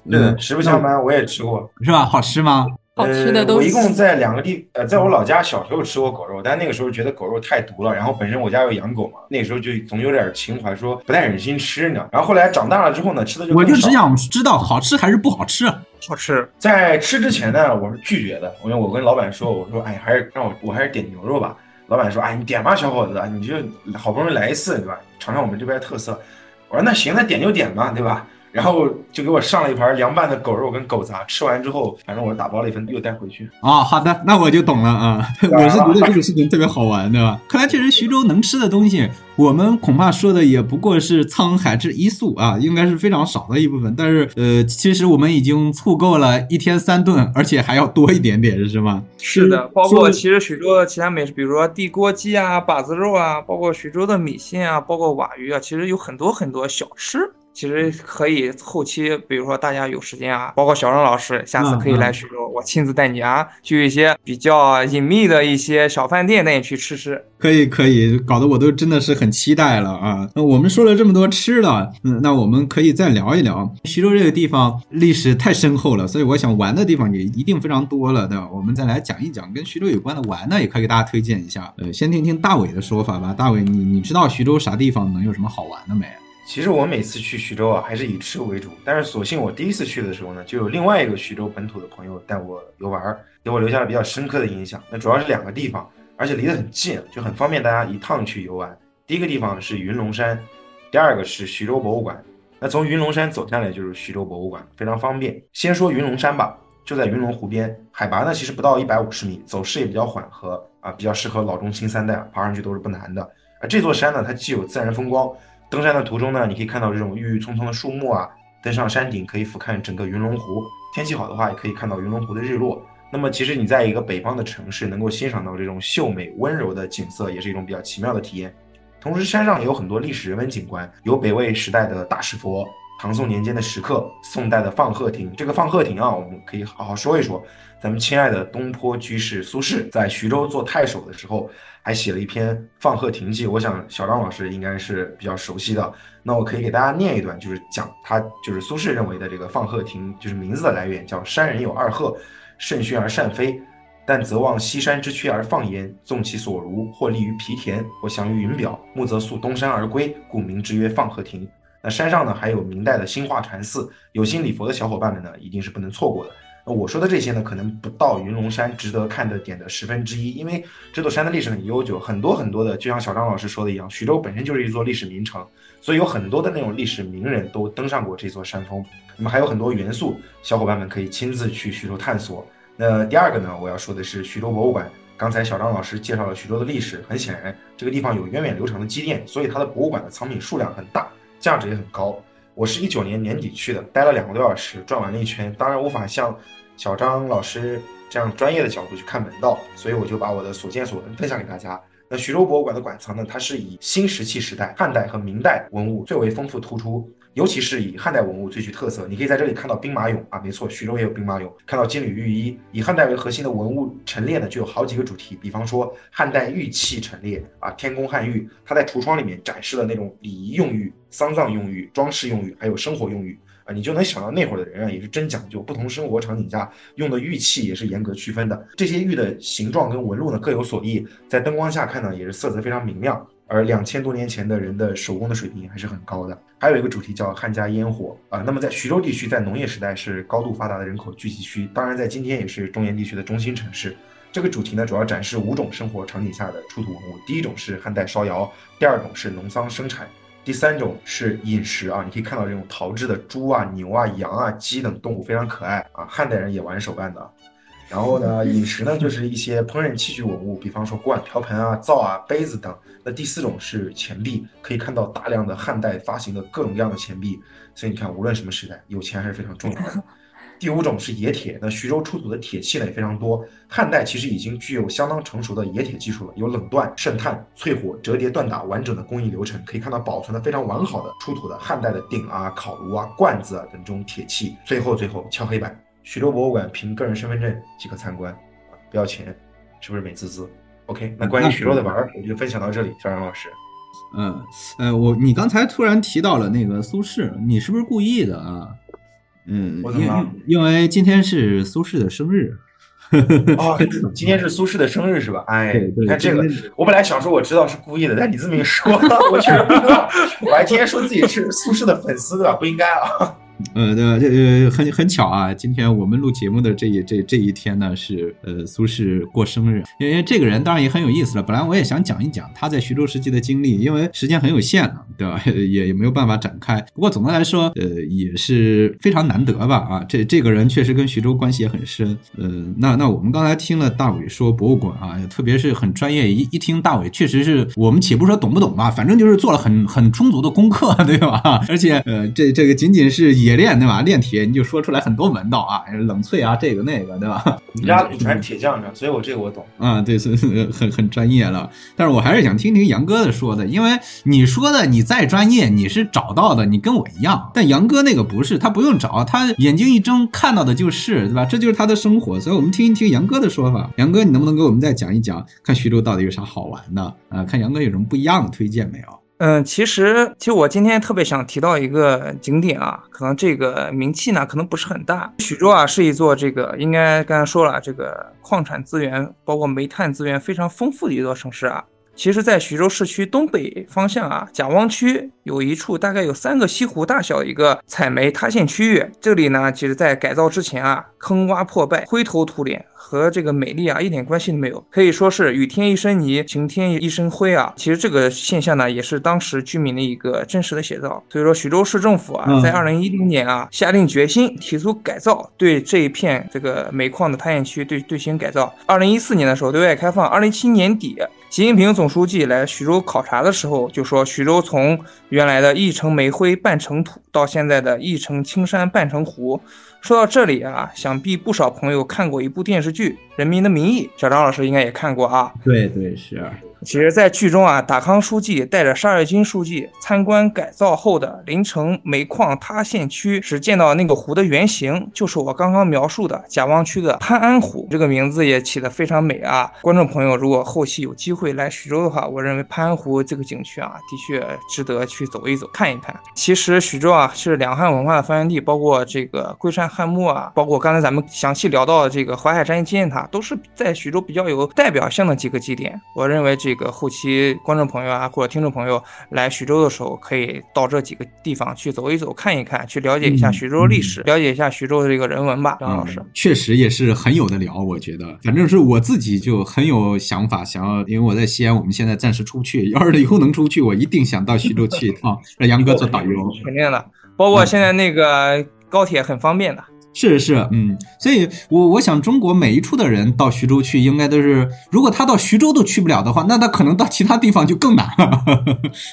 对，实不相瞒，我也吃过，是吧？好吃吗？好吃的都。我一共在两个地，呃，在我老家小时候吃过狗肉，但那个时候觉得狗肉太毒了。然后本身我家有养狗嘛，那个时候就总有点情怀，说不太忍心吃呢。然后后来长大了之后呢，吃的就我就只想知道好吃还是不好吃。好吃。在吃之前呢，我是拒绝的，因为我跟老板说，我说哎，还是让我我还是点牛肉吧。老板说，哎，你点吧，小伙子，你就好不容易来一次，对吧？尝尝我们这边特色。我说那行，那点就点吧，对吧？然后就给我上了一盘凉拌的狗肉跟狗杂。吃完之后，反正我是打包了一份又带回去。啊，好的，那我就懂了 啊。我是觉得这个事情特别好玩，对吧？看来确实徐州能吃的东西，我们恐怕说的也不过是沧海之一粟啊，应该是非常少的一部分。但是呃，其实我们已经凑够了一天三顿，而且还要多一点点，是吗？是的，包括其实徐州的其他美食，比如说地锅鸡啊、把子肉啊，包括徐州的米线啊，包括瓦鱼啊，其实有很多很多小吃。其实可以后期，比如说大家有时间啊，包括小张老师，下次可以来徐州，我亲自带你啊，去一些比较隐秘的一些小饭店带你去吃吃。可以可以，搞得我都真的是很期待了啊！那我们说了这么多吃的，嗯，那我们可以再聊一聊徐州这个地方历史太深厚了，所以我想玩的地方也一定非常多了，对吧？我们再来讲一讲跟徐州有关的玩的，也可以给大家推荐一下。呃，先听听大伟的说法吧。大伟，你你知道徐州啥地方能有什么好玩的没？其实我每次去徐州啊，还是以吃为主。但是所幸我第一次去的时候呢，就有另外一个徐州本土的朋友带我游玩，给我留下了比较深刻的印象。那主要是两个地方，而且离得很近，就很方便大家一趟去游玩。第一个地方是云龙山，第二个是徐州博物馆。那从云龙山走下来就是徐州博物馆，非常方便。先说云龙山吧，就在云龙湖边，海拔呢其实不到一百五十米，走势也比较缓和啊，比较适合老中青三代爬上去都是不难的。而这座山呢，它既有自然风光。登山的途中呢，你可以看到这种郁郁葱葱的树木啊。登上山顶可以俯瞰整个云龙湖，天气好的话也可以看到云龙湖的日落。那么其实你在一个北方的城市能够欣赏到这种秀美温柔的景色，也是一种比较奇妙的体验。同时山上也有很多历史人文景观，有北魏时代的大石佛，唐宋年间的石刻，宋代的放鹤亭。这个放鹤亭啊，我们可以好好说一说。咱们亲爱的东坡居士苏轼在徐州做太守的时候，还写了一篇《放鹤亭记》，我想小张老师应该是比较熟悉的。那我可以给大家念一段，就是讲他就是苏轼认为的这个放鹤亭，就是名字的来源，叫山人有二鹤，甚驯而善飞，但则望西山之缺而放焉，纵其所如，或立于皮田，或翔于云表，暮则溯东山而归，故名之曰放鹤亭。那山上呢，还有明代的兴化禅寺，有心礼佛的小伙伴们呢，一定是不能错过的。那我说的这些呢，可能不到云龙山值得看的点的十分之一，因为这座山的历史很悠久，很多很多的，就像小张老师说的一样，徐州本身就是一座历史名城，所以有很多的那种历史名人都登上过这座山峰。那么还有很多元素，小伙伴们可以亲自去徐州探索。那第二个呢，我要说的是徐州博物馆。刚才小张老师介绍了徐州的历史，很显然这个地方有源远流长的积淀，所以它的博物馆的藏品数量很大，价值也很高。我是一九年年底去的，待了两个多小时，转完了一圈，当然无法像。小张老师这样专业的角度去看门道，所以我就把我的所见所闻分享给大家。那徐州博物馆的馆藏呢，它是以新石器时代、汉代和明代文物最为丰富突出，尤其是以汉代文物最具特色。你可以在这里看到兵马俑啊，没错，徐州也有兵马俑，看到金缕玉衣。以汉代为核心的文物陈列呢，就有好几个主题，比方说汉代玉器陈列啊，天宫汉玉，它在橱窗里面展示了那种礼仪用玉、丧葬用玉、装饰用玉，还有生活用玉。啊，你就能想到那会儿的人啊，也是真讲究，不同生活场景下用的玉器也是严格区分的。这些玉的形状跟纹路呢各有所异，在灯光下看呢也是色泽非常明亮。而两千多年前的人的手工的水平还是很高的。还有一个主题叫汉家烟火啊。那么在徐州地区，在农业时代是高度发达的人口聚集区，当然在今天也是中原地区的中心城市。这个主题呢主要展示五种生活场景下的出土文物，第一种是汉代烧窑，第二种是农桑生产。第三种是饮食啊，你可以看到这种陶制的猪啊、牛啊、羊啊、鸡等动物非常可爱啊，汉代人也玩手办的。然后呢，饮食呢就是一些烹饪器具文物，比方说锅碗瓢盆啊、灶啊、杯子等。那第四种是钱币，可以看到大量的汉代发行的各种各样的钱币。所以你看，无论什么时代，有钱还是非常重要的。第五种是冶铁，那徐州出土的铁器呢也非常多。汉代其实已经具有相当成熟的冶铁技术了，有冷锻、渗碳、淬火、折叠、锻打完整的工艺流程，可以看到保存的非常完好的出土的汉代的鼎啊、烤炉啊、罐子啊等这种铁器。最后最后敲黑板，徐州博物馆凭个人身份证即可参观，不要钱，是不是美滋滋？OK，那关于徐州的玩儿，我就分享到这里，小杨老师。嗯，呃，我你刚才突然提到了那个苏轼，你是不是故意的啊？嗯，因因为今天是苏轼的生日，哦，今天是苏轼的生日是吧？哎，你看这个，我本来想说我知道是故意的，但你这么一说，我确实不知道。我还今天说自己是苏轼的粉丝对吧？不应该啊。呃，这呃很很巧啊，今天我们录节目的这一这这一天呢，是呃苏轼过生日。因为这个人当然也很有意思了，本来我也想讲一讲他在徐州时期的经历，因为时间很有限了，对吧？也也没有办法展开。不过总的来说，呃，也是非常难得吧？啊，这这个人确实跟徐州关系也很深。呃，那那我们刚才听了大伟说博物馆啊，特别是很专业，一一听大伟确实是我们且不说懂不懂吧，反正就是做了很很充足的功课，对吧？而且呃，这这个仅仅是冶炼，对吧？炼铁你就说出来很多门道啊，冷萃啊，这个那个，对吧？你家全是铁匠呢，所以我这个我懂。啊，对，是很很专业了。但是我还是想听听杨哥的说的，因为你说的你再专业，你是找到的，你跟我一样。但杨哥那个不是，他不用找，他眼睛一睁看到的就是，对吧？这就是他的生活。所以我们听一听杨哥的说法。杨哥，你能不能给我们再讲一讲，看徐州到底有啥好玩的啊？看杨哥有什么不一样的推荐没有？嗯，其实，其实我今天特别想提到一个景点啊，可能这个名气呢，可能不是很大。徐州啊，是一座这个应该刚才说了，这个矿产资源包括煤炭资源非常丰富的一座城市啊。其实，在徐州市区东北方向啊，贾汪区有一处大概有三个西湖大小的一个采煤塌陷区域。这里呢，其实在改造之前啊，坑洼破败，灰头土脸。和这个美丽啊一点关系都没有，可以说是雨天一身泥，晴天一身灰啊。其实这个现象呢，也是当时居民的一个真实的写照。所以说，徐州市政府啊，在二零一零年啊，下定决心提出改造，对这一片这个煤矿的塌陷区对对进行改造。二零一四年的时候对外开放，二零一七年底，习近平总书记来徐州考察的时候就说，徐州从原来的一城煤灰半城土，到现在的一城青山半城湖。说到这里啊，想必不少朋友看过一部电视剧《人民的名义》，小张老师应该也看过啊。对对是。其实，在剧中啊，达康书记带着沙瑞金书记参观改造后的临城煤矿塌陷区，时见到那个湖的原型，就是我刚刚描述的贾汪区的潘安湖。这个名字也起得非常美啊！观众朋友，如果后期有机会来徐州的话，我认为潘安湖这个景区啊，的确值得去走一走、看一看。其实，徐州啊是两汉文化的发源地，包括这个龟山汉墓啊，包括刚才咱们详细聊到的这个淮海战役纪念塔，都是在徐州比较有代表性的几个祭点。我认为这。这个后期观众朋友啊，或者听众朋友来徐州的时候，可以到这几个地方去走一走、看一看，去了解一下徐州历史，了解一下徐州的这个人文吧。张老师，确实也是很有的聊，我觉得，反正是我自己就很有想法，想要，因为我在西安，我们现在暂时出不去，要是以后能出去，我一定想到徐州去一 趟，让杨哥做导游。肯定的，包括现在那个高铁很方便的。是是，嗯，所以，我我想，中国每一处的人到徐州去，应该都是，如果他到徐州都去不了的话，那他可能到其他地方就更难了。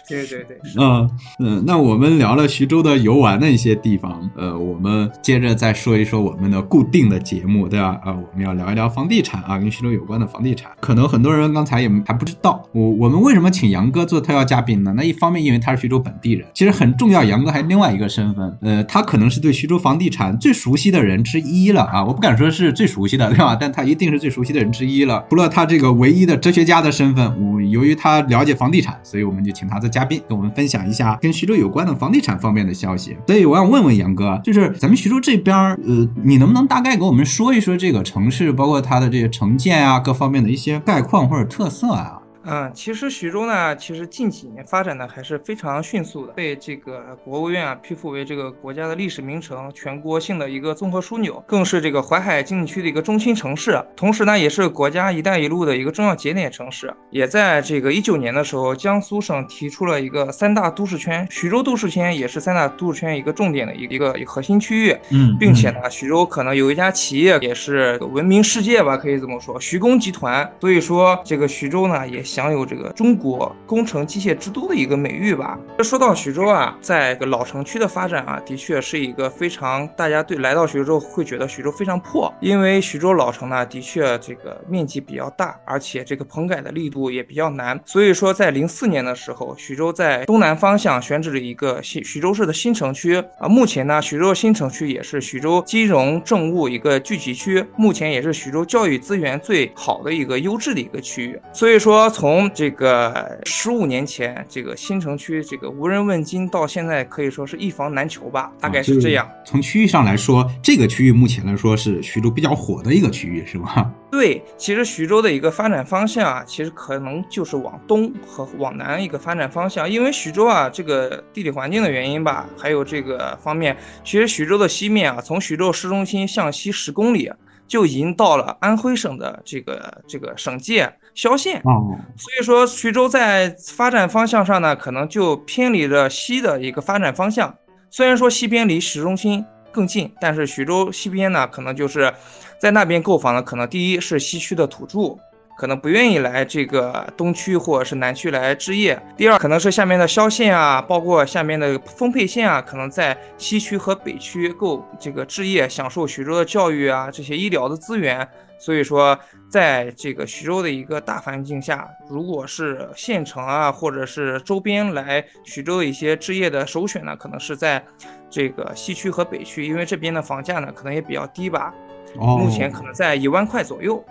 对对对，嗯嗯，那我们聊了徐州的游玩的一些地方，呃，我们接着再说一说我们的固定的节目，对吧？啊，我们要聊一聊房地产啊，跟徐州有关的房地产。可能很多人刚才也还不知道，我我们为什么请杨哥做特邀嘉宾呢？那一方面，因为他是徐州本地人，其实很重要，杨哥还有另外一个身份，呃，他可能是对徐州房地产最熟悉的。的人之一了啊，我不敢说是最熟悉的，对吧？但他一定是最熟悉的人之一了。除了他这个唯一的哲学家的身份，我由于他了解房地产，所以我们就请他做嘉宾，跟我们分享一下跟徐州有关的房地产方面的消息。所以我想问问杨哥，就是咱们徐州这边，呃，你能不能大概给我们说一说这个城市，包括它的这些城建啊，各方面的一些概况或者特色啊？嗯，其实徐州呢，其实近几年发展的还是非常迅速的，被这个国务院啊批复为这个国家的历史名城，全国性的一个综合枢纽，更是这个淮海经济区的一个中心城市。同时呢，也是国家“一带一路”的一个重要节点城市。也在这个一九年的时候，江苏省提出了一个三大都市圈，徐州都市圈也是三大都市圈一个重点的一个一个核心区域。嗯，并且呢，徐州可能有一家企业也是闻名世界吧，可以这么说，徐工集团。所以说，这个徐州呢，也。享有这个中国工程机械之都的一个美誉吧。这说到徐州啊，在这个老城区的发展啊，的确是一个非常大家对来到徐州会觉得徐州非常破，因为徐州老城呢，的确这个面积比较大，而且这个棚改的力度也比较难。所以说，在零四年的时候，徐州在东南方向选址了一个新徐州市的新城区啊。目前呢，徐州新城区也是徐州金融政务一个聚集区，目前也是徐州教育资源最好的一个优质的一个区域。所以说从从这个十五年前这个新城区这个无人问津到现在，可以说是一房难求吧，大概是这样。从区域上来说，这个区域目前来说是徐州比较火的一个区域，是吗？对，其实徐州的一个发展方向啊，其实可能就是往东和往南一个发展方向，因为徐州啊这个地理环境的原因吧，还有这个方面，其实徐州的西面啊，从徐州市中心向西十公里。就已经到了安徽省的这个这个省界萧县，哦，所以说徐州在发展方向上呢，可能就偏离了西的一个发展方向。虽然说西边离市中心更近，但是徐州西边呢，可能就是在那边购房的，可能第一是西区的土著。可能不愿意来这个东区或者是南区来置业。第二，可能是下面的萧县啊，包括下面的丰沛县啊，可能在西区和北区购这个置业，享受徐州的教育啊这些医疗的资源。所以说，在这个徐州的一个大环境下，如果是县城啊，或者是周边来徐州的一些置业的首选呢，可能是在这个西区和北区，因为这边的房价呢可能也比较低吧。哦，目前可能在一万块左右。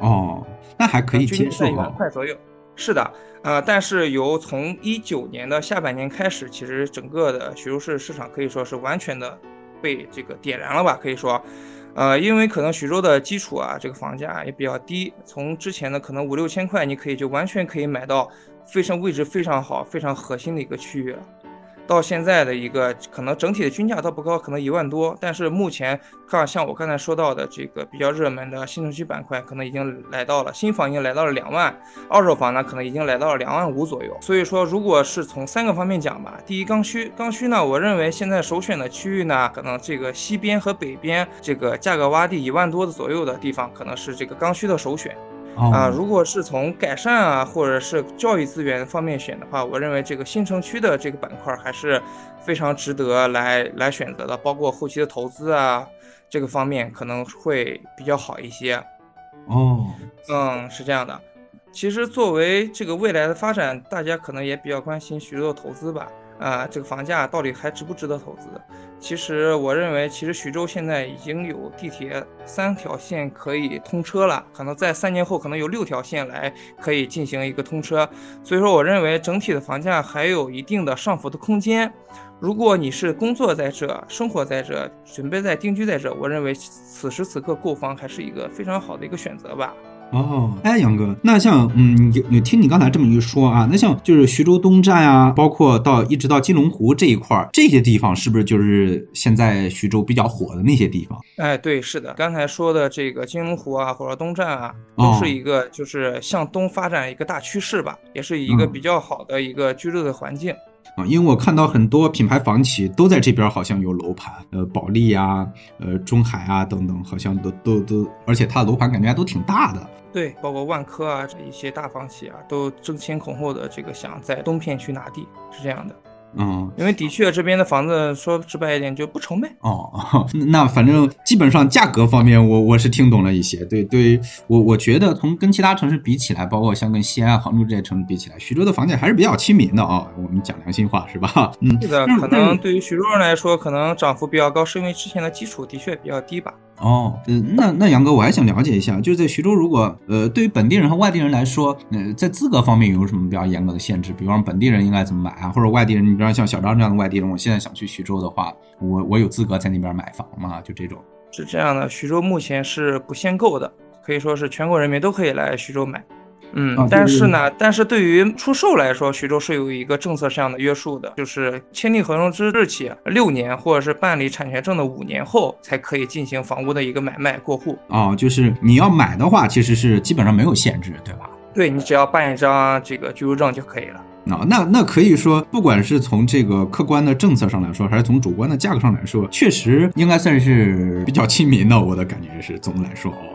哦，那还可以接受一万块左右。是的，呃，但是由从一九年的下半年开始，其实整个的徐州市市场可以说是完全的被这个点燃了吧？可以说，呃，因为可能徐州的基础啊，这个房价也比较低，从之前的可能五六千块，你可以就完全可以买到非常位置非常好、非常核心的一个区域了。到现在的一个可能整体的均价倒不高，可能一万多，但是目前看像我刚才说到的这个比较热门的新城区板块，可能已经来到了新房已经来到了两万，二手房呢可能已经来到了两万五左右。所以说，如果是从三个方面讲吧，第一刚需，刚需呢，我认为现在首选的区域呢，可能这个西边和北边这个价格洼地一万多的左右的地方，可能是这个刚需的首选。啊，如果是从改善啊，或者是教育资源方面选的话，我认为这个新城区的这个板块还是非常值得来来选择的，包括后期的投资啊，这个方面可能会比较好一些。哦，嗯，是这样的。其实作为这个未来的发展，大家可能也比较关心徐州的投资吧。啊，这个房价到底还值不值得投资？其实我认为，其实徐州现在已经有地铁三条线可以通车了，可能在三年后可能有六条线来可以进行一个通车。所以说，我认为整体的房价还有一定的上浮的空间。如果你是工作在这、生活在这、准备在定居在这，我认为此时此刻购房还是一个非常好的一个选择吧。哦，哎，杨哥，那像，嗯，有有听你刚才这么一说啊，那像就是徐州东站啊，包括到一直到金龙湖这一块儿，这些地方是不是就是现在徐州比较火的那些地方？哎，对，是的，刚才说的这个金龙湖啊，或者东站啊，都是一个就是向东发展一个大趋势吧，也是一个比较好的一个居住的环境。啊，因为我看到很多品牌房企都在这边，好像有楼盘，呃，保利啊，呃，中海啊等等，好像都都都，而且它的楼盘感觉还都挺大的。对，包括万科啊这一些大房企啊，都争先恐后的这个想在东片区拿地，是这样的。嗯，因为的确这边的房子说直白一点就不愁卖哦。那反正基本上价格方面，我我是听懂了一些。对对，我我觉得从跟其他城市比起来，包括像跟西安、杭州这些城市比起来，徐州的房价还是比较亲民的啊。我们讲良心话是吧？嗯，是的，可能对于徐州人来说，可能涨幅比较高，是因为之前的基础的确比较低吧。哦，嗯，那那杨哥，我还想了解一下，就是在徐州，如果呃，对于本地人和外地人来说，呃，在资格方面有什么比较严格的限制？比方本地人应该怎么买啊？或者外地人，你比方像小张这样的外地人，我现在想去徐州的话，我我有资格在那边买房吗？就这种？是这样的，徐州目前是不限购的，可以说是全国人民都可以来徐州买。嗯，但是呢，但是对于出售来说，徐州是有一个政策上的约束的，就是签订合同之日起六年，或者是办理产权证的五年后，才可以进行房屋的一个买卖过户。哦，就是你要买的话，其实是基本上没有限制，对吧？对你只要办一张这个居住证就可以了。啊，那那可以说，不管是从这个客观的政策上来说，还是从主观的价格上来说，确实应该算是比较亲民的。我的感觉是，总的来说哦。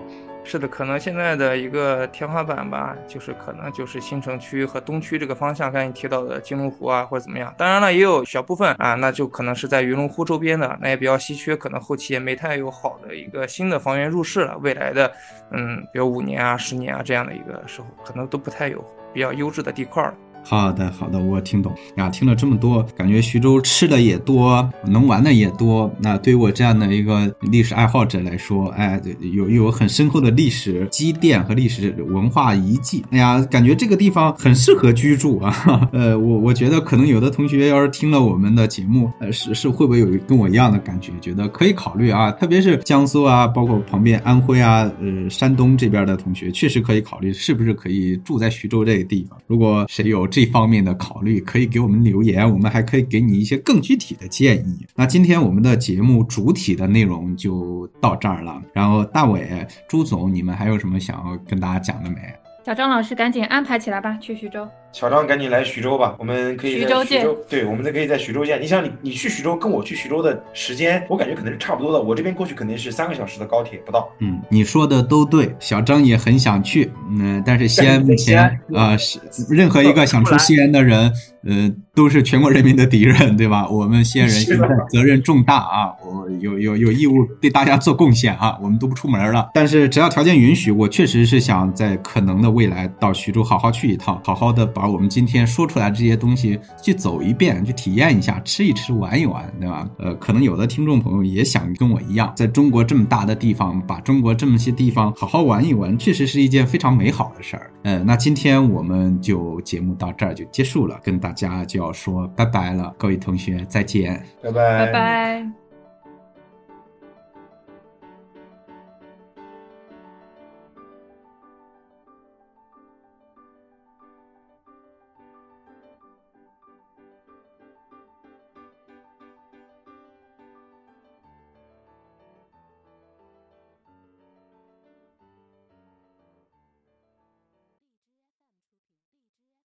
是的，可能现在的一个天花板吧，就是可能就是新城区和东区这个方向，刚才你提到的金龙湖啊，或者怎么样。当然了，也有小部分啊，那就可能是在云龙湖周边的，那也比较稀缺，可能后期也没太有好的一个新的房源入市了。未来的，嗯，比如五年啊、十年啊这样的一个时候，可能都不太有比较优质的地块了。好的，好的，我听懂呀。听了这么多，感觉徐州吃的也多，能玩的也多。那对于我这样的一个历史爱好者来说，哎，有有很深厚的历史积淀和历史文化遗迹。哎呀，感觉这个地方很适合居住啊。呃，我我觉得可能有的同学要是听了我们的节目，呃，是是会不会有跟我一样的感觉，觉得可以考虑啊？特别是江苏啊，包括旁边安徽啊，呃，山东这边的同学，确实可以考虑是不是可以住在徐州这个地方。如果谁有这方面的考虑，可以给我们留言，我们还可以给你一些更具体的建议。那今天我们的节目主体的内容就到这儿了。然后大伟、朱总，你们还有什么想要跟大家讲的没？小张老师，赶紧安排起来吧，去徐州。小张，赶紧来徐州吧，我们可以在徐州见。对，我们再可以在徐州见。你想，你你去徐州跟我去徐州的时间，我感觉可能是差不多的。我这边过去肯定是三个小时的高铁不到。嗯，你说的都对，小张也很想去。嗯，但是西安目前啊，是任何一个想出西安的人，呃，都是全国人民的敌人，对吧？我们西安人现在责任重大啊，我有有有义务对大家做贡献啊，我们都不出门了。但是只要条件允许，我确实是想在可能的未来到徐州好好去一趟，好好的把我们今天说出来这些东西去走一遍，去体验一下，吃一吃，玩一玩，对吧？呃，可能有的听众朋友也想跟我一样，在中国这么大的地方，把中国这么些地方好好玩一玩，确实是一件非常美好的事儿。呃，那今天我们就节目到这儿就结束了，跟大家就要说拜拜了，各位同学再见，拜拜，拜拜。